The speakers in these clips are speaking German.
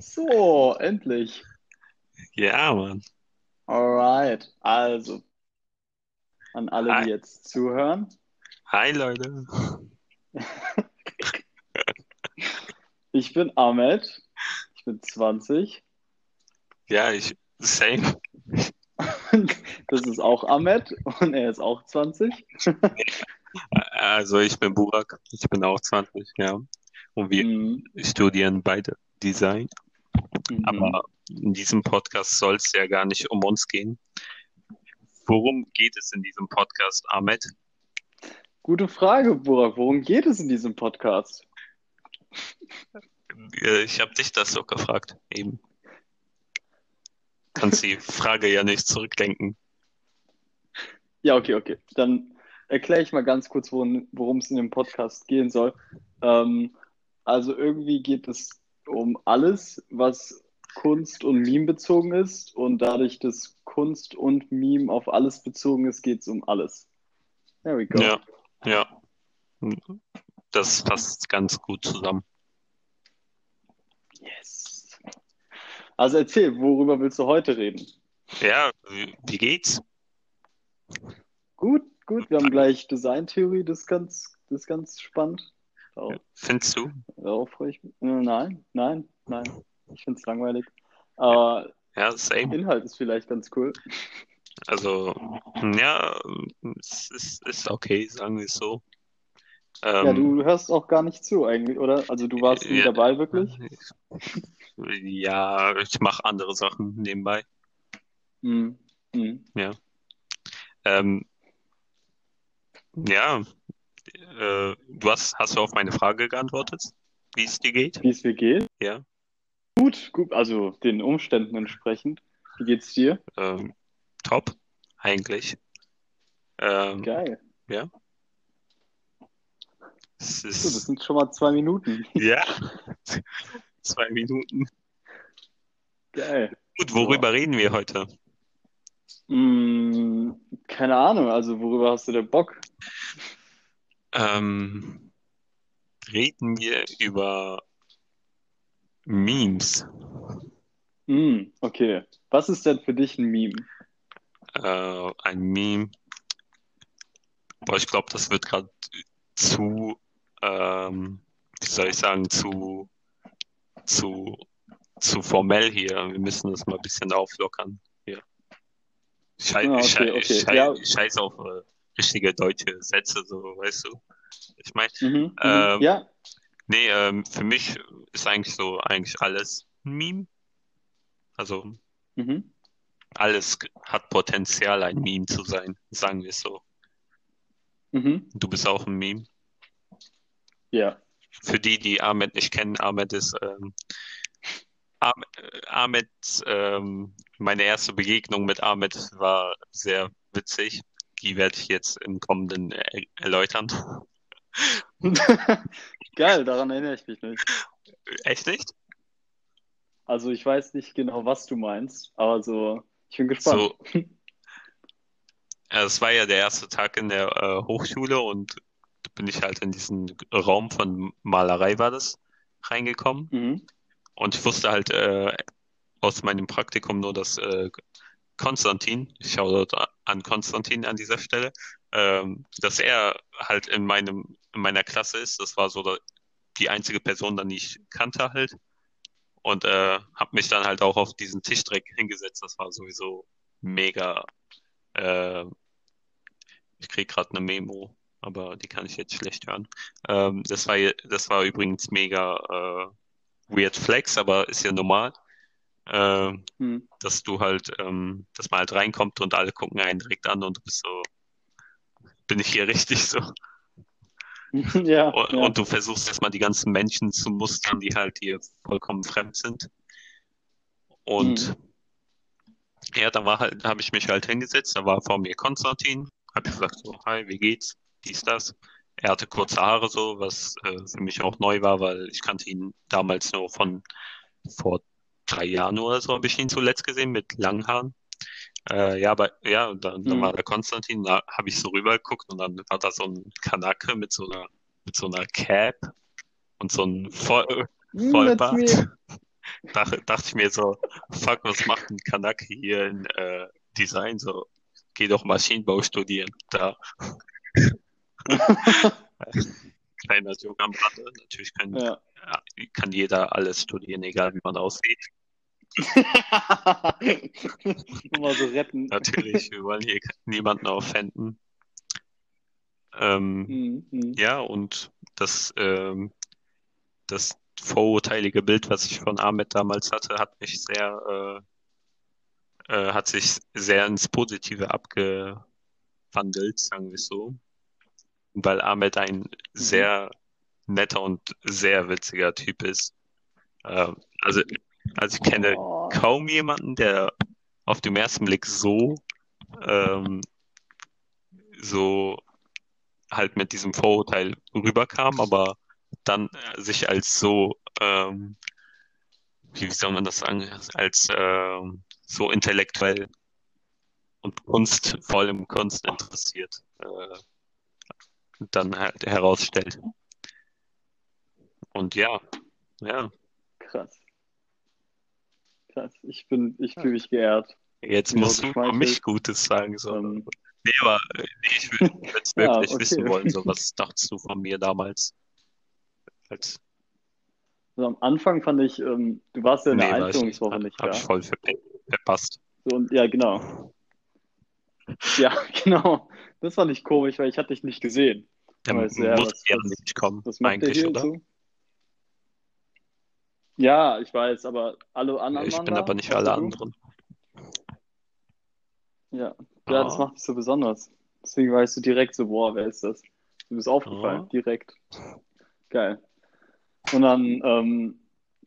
So, endlich. Ja, Mann. Alright. Also, an alle, Hi. die jetzt zuhören. Hi, Leute. Ich bin Ahmed. Ich bin 20. Ja, ich, same. Das ist auch Ahmed und er ist auch 20. Also, ich bin Burak. Ich bin auch 20, ja. Und wir Mhm. studieren beide Design. Mhm. Aber in diesem Podcast soll es ja gar nicht um uns gehen. Worum geht es in diesem Podcast, Ahmed? Gute Frage, Burak. Worum geht es in diesem Podcast? Äh, Ich habe dich das so gefragt, eben. Kannst die Frage ja nicht zurückdenken. Ja, okay, okay. Dann erkläre ich mal ganz kurz, worum, worum es in dem Podcast gehen soll. Ähm, also irgendwie geht es um alles, was Kunst und Meme bezogen ist. Und dadurch, dass Kunst und Meme auf alles bezogen ist, geht es um alles. There we go. Ja, ja. Das passt ganz gut zusammen. Yes. Also erzähl, worüber willst du heute reden? Ja, wie geht's? Gut, gut. Wir haben gleich Designtheorie, das ist ganz, das ist ganz spannend. Darauf, Findest du? darauf freue ich mich. Äh, Nein, nein, nein. Ich finde es langweilig. Aber Ja, same. Inhalt ist vielleicht ganz cool. Also, ja, es ist, ist okay, sagen wir es so. Ja, Ähm, du hörst auch gar nicht zu eigentlich, oder? Also du warst nie ja, dabei, wirklich? ja, ich mache andere Sachen nebenbei. Hm. Hm. Ja. Ähm, ja, äh, du hast, hast du auf meine Frage geantwortet, wie es dir geht? Wie es mir geht? Ja. Gut, gut, also den Umständen entsprechend. Wie geht's dir? Ähm, top, eigentlich. Ähm, Geil. ja. Es Gut, das ist, sind schon mal zwei Minuten. ja, zwei Minuten. Geil. Gut, worüber reden wir heute? Hm, keine Ahnung, also worüber hast du denn Bock? Ähm, reden wir über Memes. Hm, okay. Was ist denn für dich ein Meme? Äh, ein Meme. Boah, ich glaube, das wird gerade zu, ähm, wie soll ich sagen, zu, zu, zu formell hier. Wir müssen das mal ein bisschen auflockern hier. Schei Ah, okay, okay. schei Ja. scheiß auf äh, richtige deutsche Sätze, so, weißt du? Ich meine, Mhm, mhm. Ähm, Ja, nee, ähm, für mich ist eigentlich so, eigentlich alles ein Meme. Also, mhm. alles hat Potenzial, ein Meme zu sein, sagen wir es so. Mhm. Du bist auch ein Meme. Ja. Für die, die Ahmed nicht kennen, Ahmed ist ähm, Ahmed, äh, Ahmed ähm, meine erste Begegnung mit Ahmed war sehr witzig. Die werde ich jetzt im Kommenden er erläutern. Geil, daran erinnere ich mich nicht. Echt nicht? Also ich weiß nicht genau, was du meinst, aber so, ich bin gespannt. So, äh, es war ja der erste Tag in der äh, Hochschule und da bin ich halt in diesen Raum von Malerei war das reingekommen. Mhm. Und ich wusste halt äh, aus meinem Praktikum nur, dass äh, Konstantin, ich schaue dort an Konstantin an dieser Stelle, ähm, dass er halt in meinem, in meiner Klasse ist. Das war so die einzige Person, die ich kannte halt. Und äh, habe mich dann halt auch auf diesen Tisch direkt hingesetzt. Das war sowieso mega. Äh, ich krieg gerade eine Memo, aber die kann ich jetzt schlecht hören. Ähm, das war, das war übrigens mega äh, weird flex, aber ist ja normal, äh, Hm. dass du halt, ähm, dass man halt reinkommt und alle gucken einen direkt an und du bist so, bin ich hier richtig so? Ja, Und, ja. und du versuchst erstmal die ganzen Menschen zu mustern, die halt dir vollkommen fremd sind. Und ja, da war halt, habe ich mich halt hingesetzt, da war vor mir Konstantin, habe gesagt so, hi, wie geht's? Dies, das. Er hatte kurze Haare so, was äh, für mich auch neu war, weil ich kannte ihn damals nur von vor drei Jahren oder so, habe ich ihn zuletzt gesehen mit langen Haaren. Äh, ja, aber ja, und dann, dann Mhm. war der Konstantin, da habe ich so rübergeguckt und dann war da so ein Kanake mit so einer, mit so einer Cap und so ein Voll, Hm, that's Vollbart. me. dachte, ich mir so, fuck, was macht ein Kanake hier in äh, Design? So, geh doch Maschinenbau studieren. Da. Kleiner Joke am Rande. Natürlich kann, Ja. kann jeder alles studieren, egal wie man aussieht. Nur so retten. Natürlich, wir wollen hier niemanden offenden. Ähm, Mhm, mhm. ja, und das, ähm, das vorurteilige Bild, was ich von Ahmed damals hatte, hat mich sehr, äh, äh, hat sich sehr ins Positive abgewandelt, sagen wir es so. Weil Ahmed ein sehr netter und sehr witziger Typ ist. Äh, also, also ich kenne Oh. kaum jemanden, der auf den ersten Blick so, ähm, so halt mit diesem Vorurteil rüberkam, aber dann äh, sich als so, ähm, wie wie soll man das sagen, als ähm, so intellektuell und Kunst, vor allem Kunst interessiert, äh, dann halt herausstellt. Und ja, ja, Krass. Krass. Ich bin, ich fühle mich geehrt. jetzt Ja, musst du über mich. Gutes sagen. So. Ähm, Nee, aber äh, nee, ich würde es Ja, wirklich okay. wissen wollen. So, was dachtest du von mir damals? Als, so am Anfang fand ich, ähm, du warst ja in der nee, war ich nicht. Einführungswoche Hab, nicht hab da. ich voll verpasst. So, und, ja, genau. Ja, genau. Das fand ich komisch, weil ich hatte dich nicht gesehen. Ja, muss was- ja was- nicht kommen, Was macht der eigentlich, hier oder? so? Ja, ich weiß, aber alle anderen Ich bin da, aber nicht außer alle anderen. Ja. Ja, das Ah. macht dich so besonders. Deswegen weißt du direkt so, boah, wer ist das? Du bist aufgefallen, Ah. direkt. Geil. Und dann, ähm,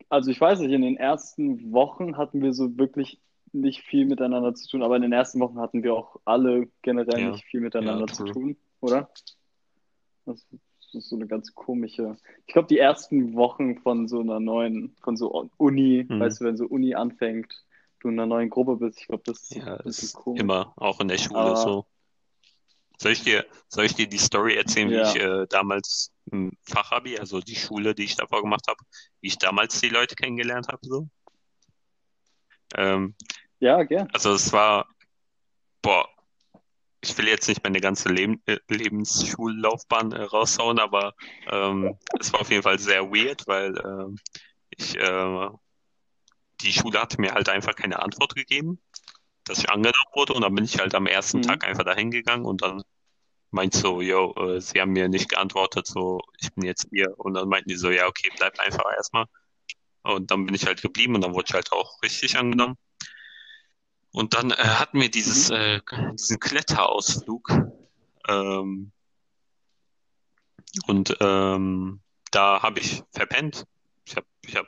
also ich weiß nicht, in den ersten Wochen hatten wir so wirklich nicht viel miteinander zu tun, aber in den ersten Wochen hatten wir auch alle generell Ja. nicht viel miteinander Ja, zu tun, oder? Das ist so eine ganz komische. Ich glaube, die ersten Wochen von so einer neuen, von so Uni, Mhm. weißt du, wenn so Uni anfängt, du in einer neuen Gruppe bist, ich glaube, das ist Ja, ist komisch. immer, auch in der Schule Aber- so. Soll ich dir, soll ich dir die Story erzählen, wie Ja. ich äh, damals im Fachabi, also die Schule, die ich davor gemacht habe, wie ich damals die Leute kennengelernt habe, so? Ähm, Ja, gern. also es war, boah, ich will jetzt nicht meine ganze Leben, äh, Lebensschullaufbahn äh, raushauen, aber ähm, es war auf jeden Fall sehr weird, weil ähm, ich, äh, die Schule hatte mir halt einfach keine Antwort gegeben, dass ich angenommen wurde und dann bin ich halt am ersten Mhm. Tag einfach dahin gegangen und dann meint so, yo, äh, sie haben mir nicht geantwortet, so, ich bin jetzt hier und dann meinten die so, ja, okay, bleib einfach erstmal und dann bin ich halt geblieben und dann wurde ich halt auch richtig angenommen. Und dann äh, hatten wir dieses, äh, diesen Kletterausflug. Ähm, und ähm, da habe ich verpennt. Ich habe ich hab,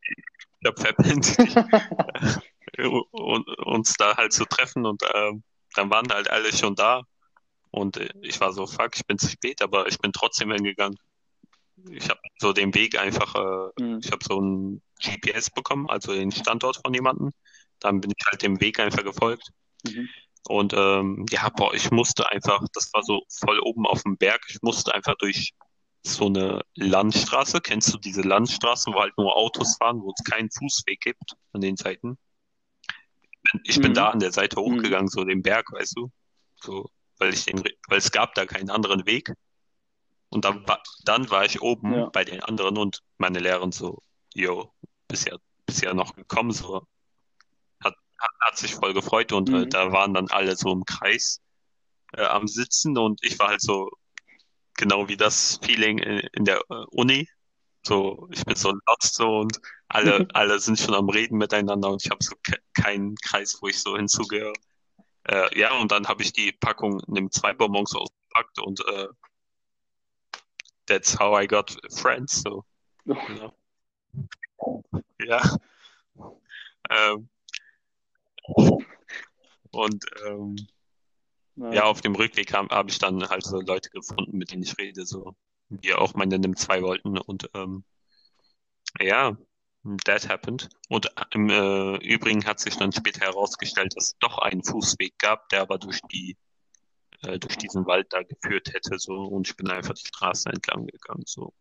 ich hab verpennt, und, uns da halt zu treffen. Und ähm, dann waren halt alle schon da. Und äh, ich war so, fuck, ich bin zu spät, aber ich bin trotzdem hingegangen. Ich habe so den Weg einfach, äh, Mhm. ich habe so ein GPS bekommen, also den Standort von jemandem. Dann bin ich halt dem Weg einfach gefolgt. Mhm. Und ähm, ja, boah, ich musste einfach, das war so voll oben auf dem Berg, ich musste einfach durch so eine Landstraße. Kennst du diese Landstraßen, wo halt nur Autos fahren, wo es keinen Fußweg gibt an den Seiten? Ich bin, ich bin Mhm. da an der Seite Mhm. hochgegangen, so den Berg, weißt du? So, weil ich den, weil es gab da keinen anderen Weg. Und dann war, dann war ich oben Ja. bei den anderen und meine Lehrerin so, yo, bist ja, bist ja noch gekommen, so. Hat, sich voll gefreut und äh, Mhm. da waren dann alle so im Kreis äh, am Sitzen und ich war halt so genau wie das Feeling in, in der äh, Uni. So, ich bin so lost so und alle, alle sind schon am Reden miteinander und ich habe so ke keinen Kreis, wo ich so hinzugehöre. Äh, ja, und dann habe ich die Packung nimm zwei Bonbons ausgepackt und äh, that's how I got friends. So, ja. Ja. Ähm, und ähm, ja, auf dem Rückweg habe hab ich dann halt so Leute gefunden, mit denen ich rede, so, die auch meine NIM 2 wollten. Und ähm, ja, that happened. Und im äh, Übrigen hat sich dann später herausgestellt, dass es doch einen Fußweg gab, der aber durch die äh, durch diesen Wald da geführt hätte, so. Und ich bin einfach die Straße entlang gegangen, so.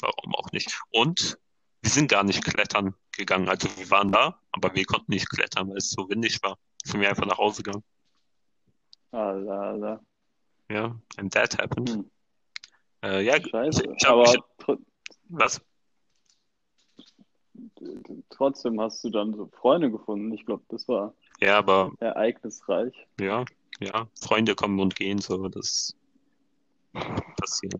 Warum auch nicht? Und wir sind gar nicht klettern gegangen. Also wir waren da, aber wir konnten nicht klettern, weil es so windig war. Sind wir einfach nach Hause gegangen. Alter, Alter. Ja, and that happened. Hm. Äh, ja, Scheiße. ich hab- Aber ich- tr was? trotzdem hast du dann so Freunde gefunden. Ich glaube, das war Ja, aber ereignisreich. ja, ja, Freunde kommen und gehen, so, das passiert.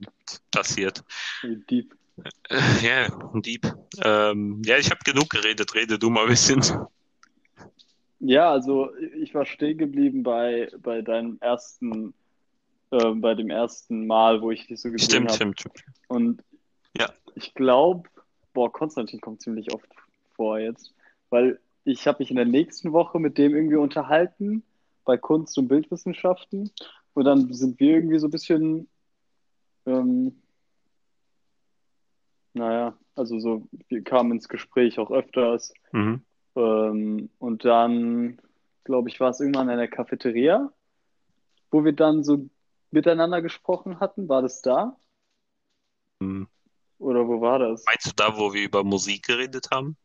passiert. Wie deep. Ja, Dieb. Ähm, ja, ich habe genug geredet, rede du mal ein bisschen. Ja, also ich war stehen geblieben bei, bei deinem ersten, äh, bei dem ersten Mal, wo ich dich so gesehen habe. stimmt, stimmt. Und Ja. ich glaube, boah, Konstantin kommt ziemlich oft vor jetzt, weil ich habe mich in der nächsten Woche mit dem irgendwie unterhalten bei Kunst- und Bildwissenschaften und dann sind wir irgendwie so ein bisschen, ähm, naja, also so, wir kamen ins Gespräch auch öfters Mhm. ähm, und dann, glaube ich, war es irgendwann in der Cafeteria, wo wir dann so miteinander gesprochen hatten. War das da? Hm. Oder wo war das? Meinst du da, wo wir über Musik geredet haben?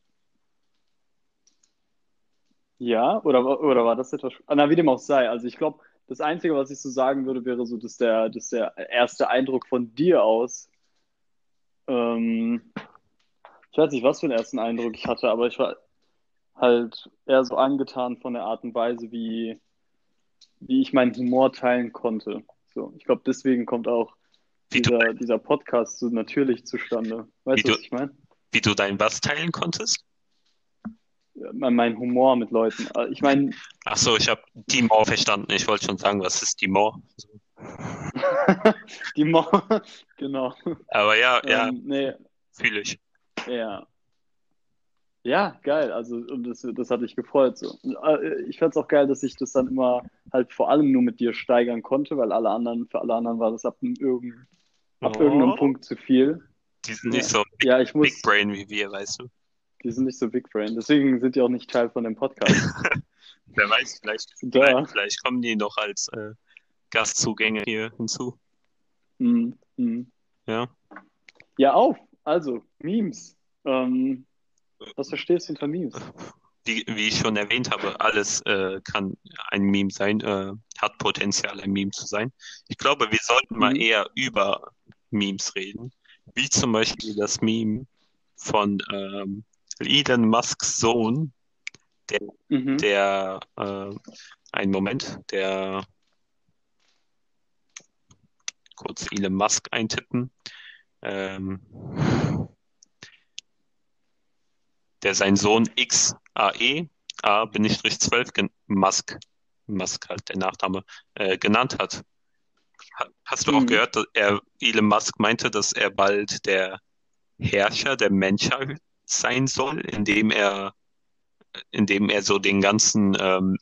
Ja, oder, oder war das etwas? Ah, Na, wie dem auch sei. Also ich glaube, das Einzige, was ich so sagen würde, wäre so, dass der, dass der erste Eindruck von dir aus, ähm, ich weiß nicht, was für einen ersten Eindruck ich hatte, aber ich war halt eher so angetan von der Art und Weise, wie, wie ich meinen Humor teilen konnte. So, ich glaube, deswegen kommt auch Wie du, dieser, dieser Podcast so natürlich zustande. Weißt du, was ich meine? wie du dein was teilen konntest? Mein, mein Humor mit Leuten. Äh, Ich meine, Ach so, ich habe die Mauer verstanden. Ich wollte schon sagen, was ist die? So. die Mauer, genau. Aber ja, ja, Ähm, nee, fühle ich. ja. Ja, geil. Also, und das, das hat dich gefreut. So. Äh, ich fand es auch geil, dass ich das dann immer halt vor allem nur mit dir steigern konnte, weil alle anderen, für alle anderen war das ab, einem irgend, ab Oh. irgendeinem Punkt zu viel. Die sind nicht so big, Ja, ich muss, big brain wie wir, weißt du? die sind nicht so Big Brain. Deswegen sind die auch nicht Teil von dem Podcast. Wer weiß, vielleicht, vielleicht, vielleicht kommen die noch als äh, Gastzugänge hier hinzu. Mhm. Mhm. Ja. Ja, auf. Also, Memes. Ähm, was verstehst du unter Memes? Wie, wie ich schon erwähnt habe, alles äh, kann ein Meme sein, äh, hat Potenzial, ein Meme zu sein. Ich glaube, wir sollten mal Mhm. eher über Memes reden, wie zum Beispiel das Meme von ähm, Elon Musks Sohn, Mhm. der, äh, einen Moment, der kurz Elon Musk eintippen, ähm, der seinen Sohn XAE, A bin ich durch 12 gen- Musk, Musk halt der Nachname, äh, genannt hat. Ha- Hast du auch Mhm. gehört, dass er, Elon Musk meinte, dass er bald der Herrscher der Menschheit sein soll, indem er, indem er so den ganzen ähm,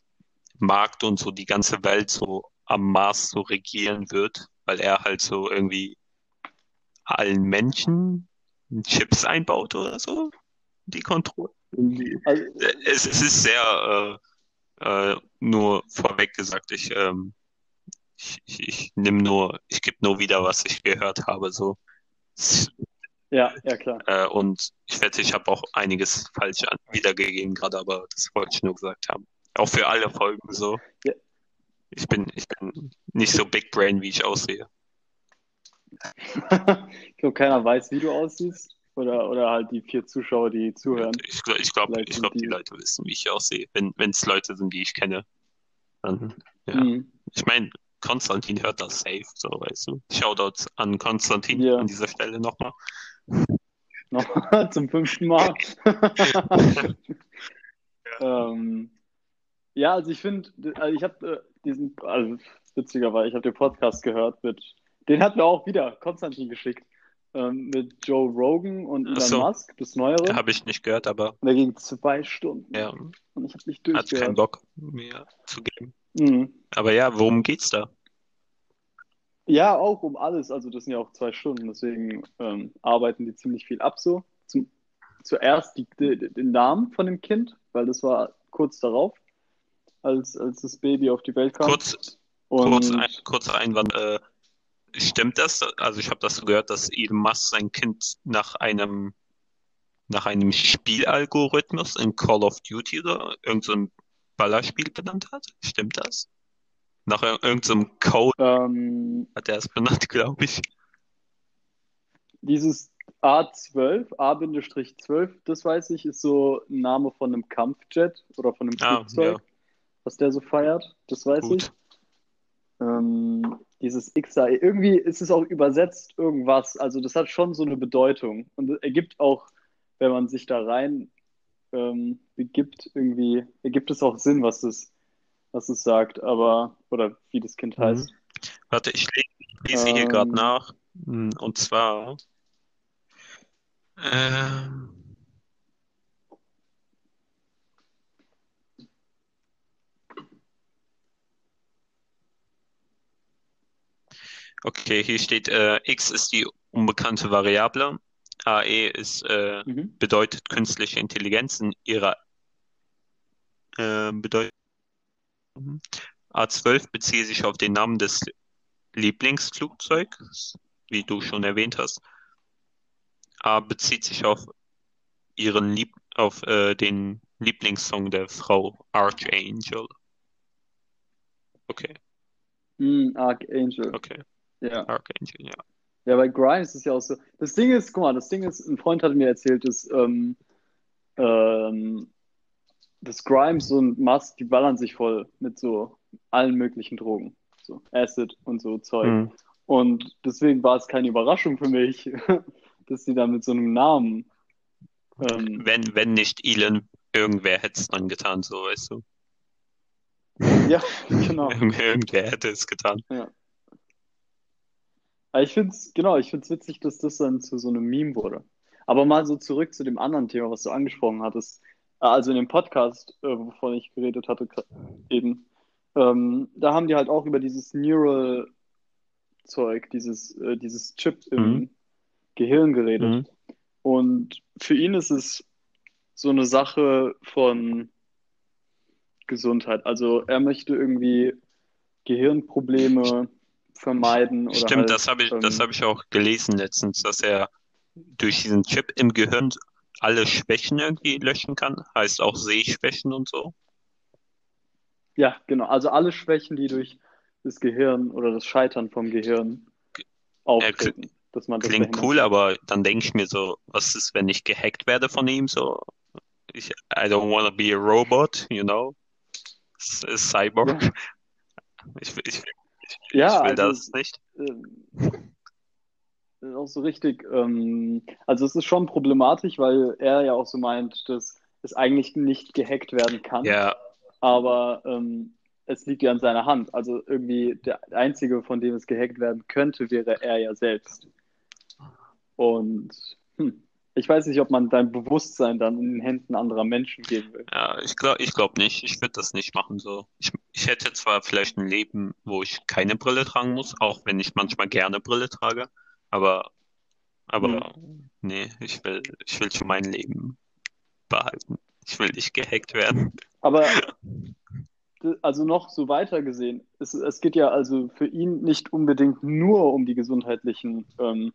Markt und so die ganze Welt so am Mars so regieren wird, weil er halt so irgendwie allen Menschen Chips einbaut oder so, die Kontrolle. Also, Es, es ist sehr äh, äh, nur vorweg gesagt, ich, ähm, ich, ich, ich nehme nur, ich gebe nur wieder, was ich gehört habe, so. ja, ja, klar. Äh, und ich wette, ich habe auch einiges falsch wiedergegeben gerade, aber das wollte ich nur gesagt haben. Auch für alle Folgen so. Ja. Ich bin, ich bin nicht so big brain, wie ich aussehe. Ich glaube, keiner weiß, wie du aussiehst. Oder, oder halt die vier Zuschauer, die zuhören. Ich, gl- ich glaube, Vielleicht ich glaub, die die- Leute wissen, wie ich aussehe. Wenn es Leute sind, die ich kenne. Dann, ja. Mhm. Ich meine, Konstantin hört das safe, so weißt du. Shoutouts an Konstantin Ja. an dieser Stelle nochmal. Noch zum fünften Mal. ähm, ja, also ich finde, also ich habe äh, diesen, also witziger war, ich habe den Podcast gehört mit, den hat mir auch wieder Konstantin geschickt, ähm, mit Joe Rogan und Elon so. Musk, das Neuere. Habe ich nicht gehört, aber der ging zwei Stunden. ja, Und ich habe nicht hat keinen durchgehört. Bock mehr zu geben. Mhm. Aber ja, worum geht's da? Ja, auch um alles. Also das sind ja auch zwei Stunden, deswegen ähm, arbeiten die ziemlich viel ab so. Zum, zuerst die, die, den Namen von dem Kind, weil das war kurz darauf, als, als das Baby auf die Welt kam. Kurz, Und kurz ein, kurzer Einwand. Äh, stimmt das? Also ich habe das so gehört, dass Elon Musk sein Kind nach einem nach einem Spielalgorithmus in Call of Duty oder irgendein so Ballerspiel benannt hat. Stimmt das? Nach irgendeinem Code Ähm, hat er es benannt, glaube ich. dieses A12, A-12, das weiß ich, ist so ein Name von einem Kampfjet oder von einem Ah, Flugzeug, ja, was der so feiert. Das weiß ich. gut. Ähm, dieses XAE, irgendwie ist es auch übersetzt irgendwas. Also das hat schon so eine Bedeutung. Und es ergibt auch, wenn man sich da rein ähm, begibt, irgendwie, ergibt es auch Sinn, was es, was es sagt, aber, oder wie das Kind Mhm. heißt. Warte, ich le- lese hier gerade Ähm, nach. Hm, Und zwar, ähm, okay, hier steht, äh, X ist die unbekannte Variable. AE ist, äh, mhm. bedeutet künstliche Intelligenz in ihrer äh, Bedeutung. A12 bezieht sich auf den Namen des Lieblingsflugzeugs, wie du schon erwähnt hast. A bezieht sich auf ihren Lieb auf äh, den Lieblingssong der Frau Archangel. Okay, Mm, Archangel. okay, Ja. Archangel, ja. Ja, bei Grimes ist ja auch so. Das Ding ist, guck mal, das Ding ist, ein Freund hat mir erzählt, dass, ähm, ähm, dass Grimes und Musk, die ballern sich voll mit so allen möglichen Drogen. So Acid und so Zeug. Hm. Und deswegen war es keine Überraschung für mich, dass die da mit so einem Namen. Ähm, Wenn, wenn nicht Elon, irgendwer hätte es dann getan, so weißt du. ja, genau. Irgend- Irgendwer hätte es getan. Aber ich finde es, genau, ich finde es witzig, dass das dann zu so einem Meme wurde. Aber mal so zurück zu dem anderen Thema, was du angesprochen hattest. Äh, Also in dem Podcast, äh, wovon ich geredet hatte, eben, ähm, da haben die halt auch über dieses Neural-Zeug, dieses, äh, dieses Chip im Mhm. Gehirn geredet. Mhm. Und für ihn ist es so eine Sache von Gesundheit. Also er möchte irgendwie Gehirnprobleme vermeiden oder Stimmt, halt, das habe ich, das ähm, habe ich auch gelesen letztens, dass er durch diesen Chip im Gehirn alle Schwächen irgendwie löschen kann. Heißt auch Sehschwächen und so. Ja, genau. Also alle Schwächen, die durch das Gehirn oder das Scheitern vom Gehirn auftreten, dass man das Klingt cool, aber dann denke ich mir so, was ist, wenn ich gehackt werde von ihm? So, ich, I don't wanna be a robot, you know? Cyborg. Ja. Ich, ich, Ja, ich will also das nicht. das ist auch so richtig. Ähm, also es ist schon problematisch, weil er ja auch so meint, dass es eigentlich nicht gehackt werden kann, Ja, aber ähm, es liegt ja in seiner Hand. Also irgendwie der Einzige, von dem es gehackt werden könnte, wäre er ja selbst. Und hm, ich weiß nicht, ob man dein Bewusstsein dann in den Händen anderer Menschen geben will. ja, ich glaube, ich glaube nicht. Ich würde das nicht machen so. Ich, ich hätte zwar vielleicht ein Leben, wo ich keine Brille tragen muss, auch wenn ich manchmal gerne Brille trage, aber, aber nee, ich will, ich will schon mein Leben behalten. Ich will nicht gehackt werden. Aber also noch so weiter gesehen, es, es geht ja also für ihn nicht unbedingt nur um die gesundheitlichen, ähm,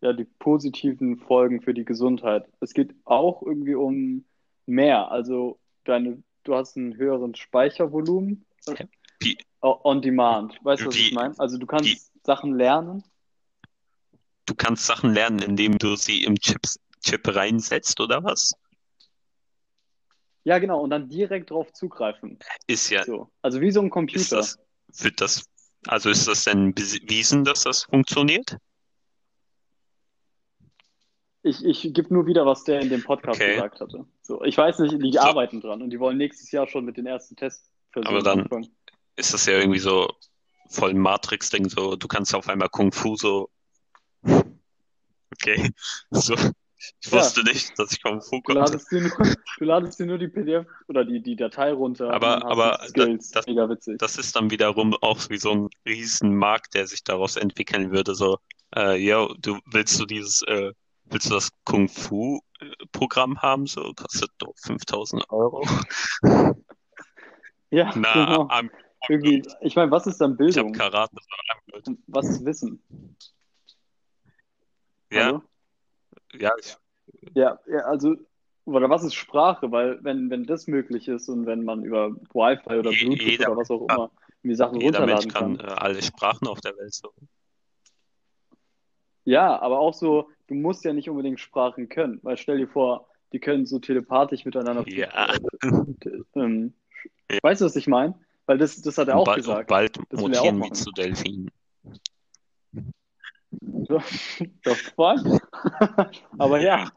ja, die positiven Folgen für die Gesundheit. Es geht auch irgendwie um mehr. Also deine, du hast einen höheren Speichervolumen äh, Wie, on demand. Weißt du, was ich Wie- meine? Also du kannst wie- Sachen lernen. du kannst Sachen lernen, indem du sie im Chips, Chip reinsetzt, oder was? Ja, genau, und dann direkt drauf zugreifen. Ist ja, So. Also wie so ein ist Computer. das, wird das, also ist das denn bewiesen, dass das funktioniert? Ich, ich gebe nur wieder, was der in dem Podcast Okay. gesagt hatte. So, ich weiß nicht, die So. arbeiten dran und die wollen nächstes Jahr schon mit den ersten Testversuchen Aber dann- anfangen. Ist das ja irgendwie so voll ein Matrix-Ding, so, du kannst auf einmal Kung Fu so, okay, so, ich Ja. wusste nicht, dass ich Kung Fu Du konnte. ladest dir nur, du ladest dir nur die PDF oder die, die Datei runter Aber- aber du Skills. das- Mega witzig. Das ist dann wiederum auch wie so ein riesen Markt, der sich daraus entwickeln würde, so, äh, yo, du, willst du dieses, äh, willst du das Kung Fu Programm haben, so, kostet doch 5000 Euro. Ja, Na, genau. am- Irgendwie, ich meine, was ist dann ich habe Bildung? Karate. Was ist Wissen? Ja, Hallo? ja, ich, Ja, ja, also, oder was ist Sprache? Weil, wenn, wenn das möglich ist und wenn man über Wi-Fi oder Bluetooth jeder- oder was auch immer die Sachen jeder Mensch runterladen kann kann. äh, alle Sprachen auf der Welt so. Ja, aber auch so, du musst ja nicht unbedingt Sprachen können, weil stell dir vor, die können so telepathisch miteinander. Ja. äh, ähm, weißt du, was ich meine? Weil das, das hat er auch bald, gesagt. bald Das er mutieren wir zu Delfinen. The fuck? Aber ja.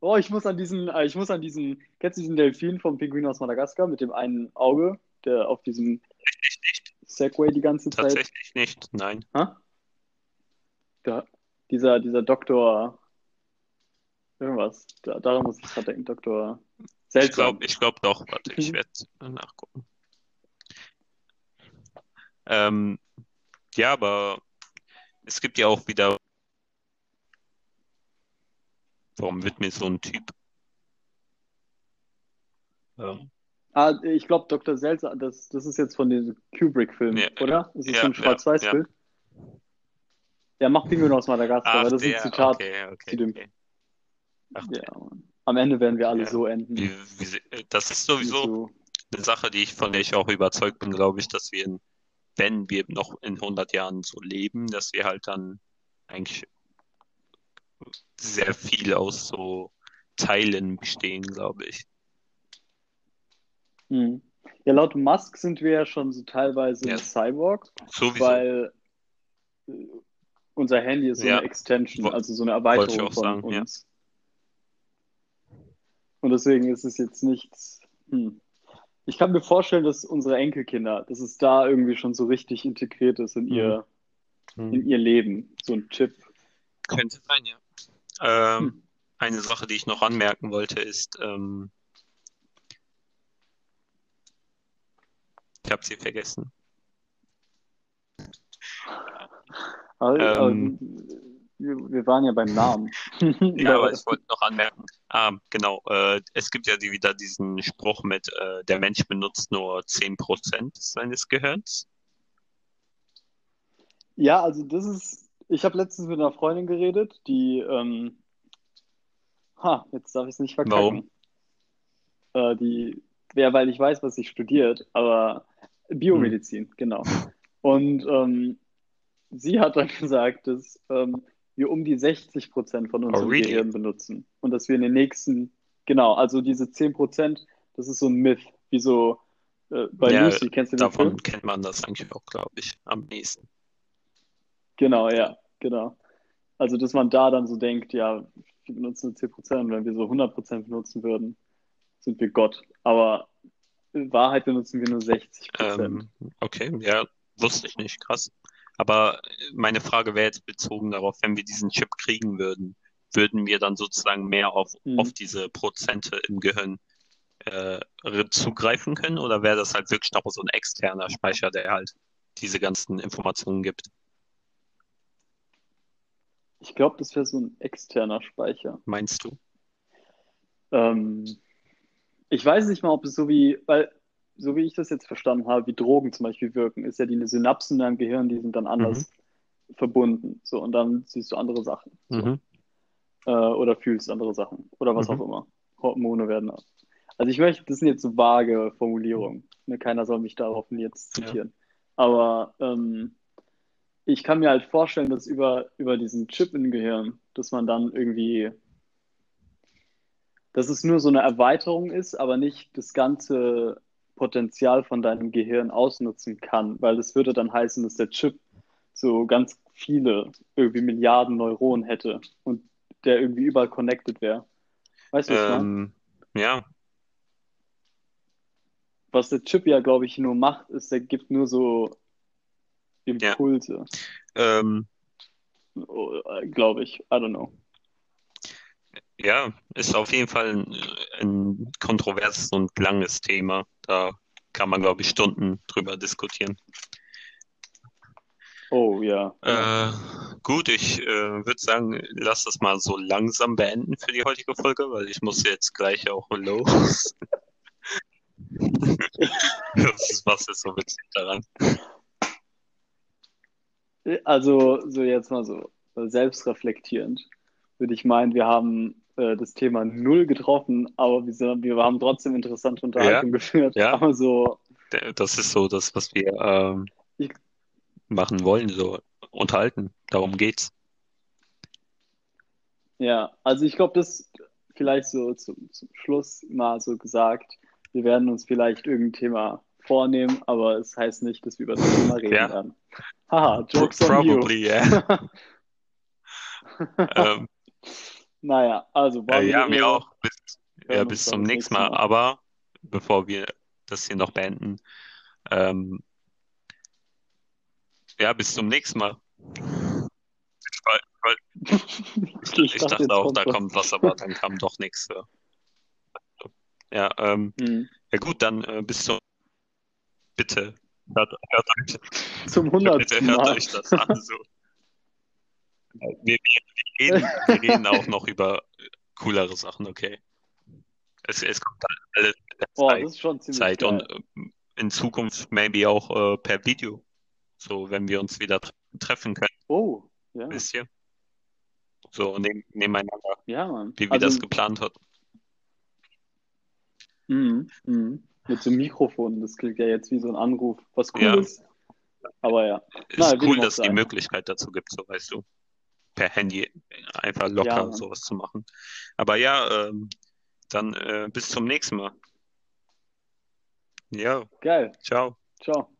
Oh, ich muss an diesen, äh, ich muss an diesen, kennst du diesen Delfin vom Pinguin aus Madagaskar mit dem einen Auge, der auf diesem. Segway die ganze Zeit. Tatsächlich nicht. Nein. Hä? Der, dieser, dieser Doktor. Irgendwas. Da, daran muss ich gerade denken, Doktor. Ich Seltsam. glaube ich glaub doch. Warte, ich werde nachgucken. Ähm, ja, aber es gibt ja auch wieder. Warum wird mir so ein Typ? Ähm, Ah, ich glaube, Dr. Seltsam, das, das ist jetzt von diesem Kubrick-Film, Ja, oder? Das ist ja, so ein Schwarz-Weiß-Bild. Ja, macht Pinguin aus Madagaskar, ach, aber das ist ein der, Zitat. okay, okay, zu dem- okay. Ach, Ja. Am Ende werden wir alle Ja. so enden. wie, wie, das ist sowieso so. eine Sache, die ich, von der ich auch überzeugt bin, glaube ich, dass wir, in, wenn wir noch in 100 Jahren so leben, dass wir halt dann eigentlich sehr viel aus so Teilen bestehen, glaube ich. Hm. Ja, laut Musk sind wir ja schon so teilweise Ja. ein Cyborg, Sowieso. weil unser Handy ist so Ja. eine Extension, also so eine Erweiterung auch von sagen, ja. uns. Und deswegen ist es jetzt nichts. Hm. Ich kann mir vorstellen, dass unsere Enkelkinder, dass es da irgendwie schon so richtig integriert ist in ihr, Hm. in ihr Leben, so ein Chip. Könnte sein, ja. Ähm, Hm. eine Sache, die ich noch anmerken wollte, ist, ähm, ich habe sie vergessen. Aber, aber Ähm. wir, waren ja beim Namen. Ja, aber ich wollte noch anmerken. Ah, genau. Äh, es gibt ja die, wieder diesen Spruch mit, äh, der Mensch benutzt nur 10% seines Gehirns. Ja, also das ist, ich habe letztens mit einer Freundin geredet, die, ähm, ha, jetzt darf ich es nicht verkacken. Äh, die, ja, weil ich weiß, was sie studiert, aber Biomedizin, genau. Und ähm, sie hat dann gesagt, dass ähm, wir um die 60 Prozent von unserem Oh, really? Gehirn benutzen und dass wir in den nächsten, genau, also diese 10 Prozent, das ist so ein Myth, wie so äh, bei Ja, Lucy, kennst du den Film? Davon kennt man das eigentlich auch, glaube ich, am nächsten. Genau, ja, genau. Also, dass man da dann so denkt, ja, wir benutzen nur 10%, und wenn wir so 100% benutzen würden, sind wir Gott. Aber in Wahrheit benutzen wir nur 60%. Ähm, okay, ja, wusste ich nicht, krass. Aber meine Frage wäre jetzt bezogen darauf, wenn wir diesen Chip kriegen würden, würden wir dann sozusagen mehr auf, Mhm. auf diese Prozente im Gehirn äh, zugreifen können? Oder wäre das halt wirklich noch so ein externer Speicher, der halt diese ganzen Informationen gibt? Ich glaube, das wäre so ein externer Speicher. Meinst du? Ähm, ich weiß nicht mal, ob es so wie, weil, so wie ich das jetzt verstanden habe, wie Drogen zum Beispiel wirken, ist ja die Synapsen in deinem Gehirn, die sind dann anders verbunden. So, und dann siehst du andere Sachen. So. Mhm. äh, oder fühlst andere Sachen oder was Mhm. auch immer. Hormone werden ab. Also ich möchte, das sind jetzt so vage Formulierungen. Ne, keiner soll mich darauf jetzt Ja. zitieren. Aber ähm, ich kann mir halt vorstellen, dass über, über diesen Chip im Gehirn, dass man dann irgendwie, dass es nur so eine Erweiterung ist, aber nicht das ganze Potenzial von deinem Gehirn ausnutzen kann, weil das würde dann heißen, dass der Chip so ganz viele, irgendwie Milliarden Neuronen hätte und der irgendwie überall connected wäre. Weißt du, was ich meine? Ähm, ja, Was der Chip ja, glaube ich, nur macht, ist, der gibt nur so Impulse, ähm, glaube ich. I don't know. Ja, ist auf jeden Fall ein, ein kontroverses und langes Thema. Da kann man, glaube ich, Stunden drüber diskutieren. Oh ja. Äh, gut, ich äh, würde sagen, lass das mal so langsam beenden für die heutige Folge, weil ich muss jetzt gleich auch los. Das ist, was ist so witzig daran? Also, so jetzt mal so selbstreflektierend. würde ich meinen, wir haben äh, das Thema null getroffen, aber wir, wir haben trotzdem interessante Unterhaltung geführt. ja. Aber so, Das ist so das, was wir ähm, ich, machen wollen, so unterhalten. Darum geht's. ja, also ich glaube, das vielleicht so zum, zum Schluss mal so gesagt. Wir werden uns vielleicht irgendein Thema vornehmen, aber es heißt nicht, dass wir über das Thema reden Ja. werden. Haha, Pro Jokes on you. probably, yeah. ähm, Naja, also äh, ja, mir auch. Bis, ja, bis zum nächsten nächste Mal. Mal. Aber bevor wir das hier noch beenden, ähm, ja, bis zum nächsten Mal. Ich, ich, Ich dachte, auch, da kommt was, aber dann kam doch nichts. Ja, ja, ähm, Hm. ja gut, dann äh, bis zum. Bitte, hört, hört euch, Zum bitte hundertsten hört Mal. euch das an. So. Wir, reden, wir reden auch noch über coolere Sachen, okay? Es, es kommt halt alles mit der Oh, Zeit. das ist schon ziemlich Zeit und geil. ähm, in Zukunft maybe auch äh, per Video. So, wenn wir uns wieder tre treffen können, Oh, ja. wisst ihr? So neben, nebeneinander, Ja, Mann. wie wir das Also, geplant hatten. mhm, mhm. Mit so einem Mikrofon, das klingt ja jetzt wie so ein Anruf, was cool Ja. ist. Aber ja. Ist Na, cool, dem dass es die. Möglichkeit dazu gibt, so weißt du, per Handy einfach locker Ja, sowas zu machen. Aber ja, ähm, dann äh, bis zum nächsten Mal. Ja, Geil. ciao. Ciao.